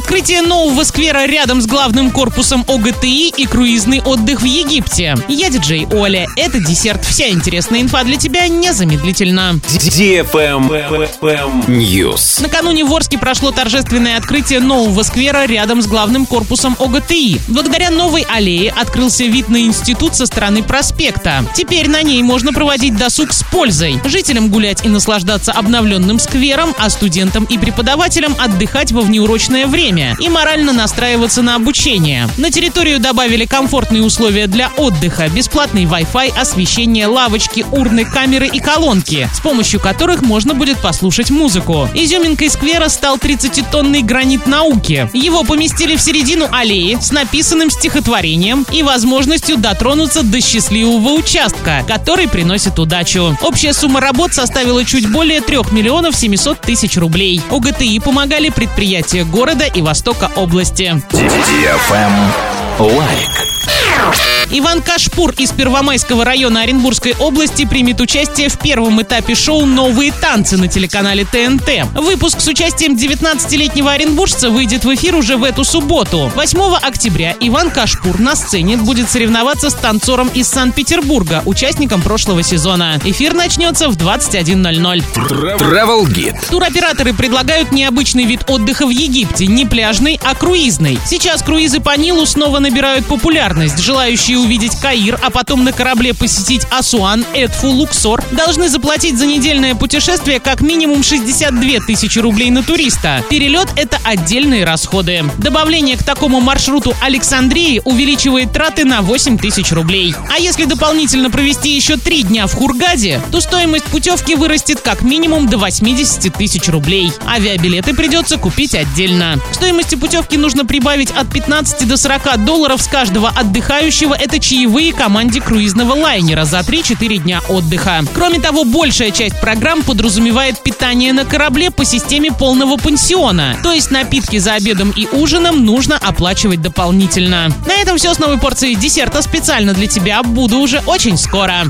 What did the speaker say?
Открытие нового сквера рядом с главным корпусом ОГТИ и круизный отдых в Египте. Я диджей Оля. Это десерт. Вся интересная инфа для тебя незамедлительно. News. Накануне в Орске прошло торжественное открытие нового сквера рядом с главным корпусом ОГТИ. Благодаря новой аллее открылся вид на институт со стороны проспекта. Теперь на ней можно проводить досуг с пользой. Жителям гулять и наслаждаться обновленным сквером, а студентам и преподавателям отдыхать во внеурочное время и морально настраиваться на обучение. На территорию добавили комфортные условия для отдыха, бесплатный Wi-Fi, освещение, лавочки, урны, камеры и колонки, с помощью которых можно будет послушать музыку. Изюминкой сквера стал 30-тонный гранит науки. Его поместили в середину аллеи с написанным стихотворением и возможностью дотронуться до счастливого участка, который приносит удачу. Общая сумма работ составила чуть более 3 миллионов 700 тысяч рублей. ОГТИ помогали предприятия города и востока области. Лайк. Иван Кашпур из Первомайского района Оренбургской области примет участие в первом этапе шоу «Новые танцы» на телеканале ТНТ. Выпуск с участием 19-летнего оренбуржца выйдет в эфир уже в эту субботу. 8 октября Иван Кашпур на сцене будет соревноваться с танцором из Санкт-Петербурга, участником прошлого сезона. Эфир начнется в 21.00. Travel Guide. Туроператоры предлагают необычный вид отдыха в Египте, не пляжный, а круизный. Сейчас круизы по Нилу снова набирают популярность. Желающие увидеть Каир, а потом на корабле посетить Асуан, Эдфу, Луксор, должны заплатить за недельное путешествие как минимум 62 тысячи рублей на туриста. Перелет – это отдельные расходы. Добавление к такому маршруту Александрии увеличивает траты на 8 тысяч рублей. А если дополнительно провести еще три дня в Хургаде, то стоимость путевки вырастет как минимум до 80 тысяч рублей. Авиабилеты придется купить отдельно. К стоимости путевки нужно прибавить от 15 до 40 долларов с каждого отдыхающего. Это чаевые команде круизного лайнера за 3-4 дня отдыха. Кроме того, большая часть программ подразумевает питание на корабле по системе полного пансиона. То есть напитки за обедом и ужином нужно оплачивать дополнительно. На этом все с новой порцией десерта специально для тебя. Буду уже очень скоро.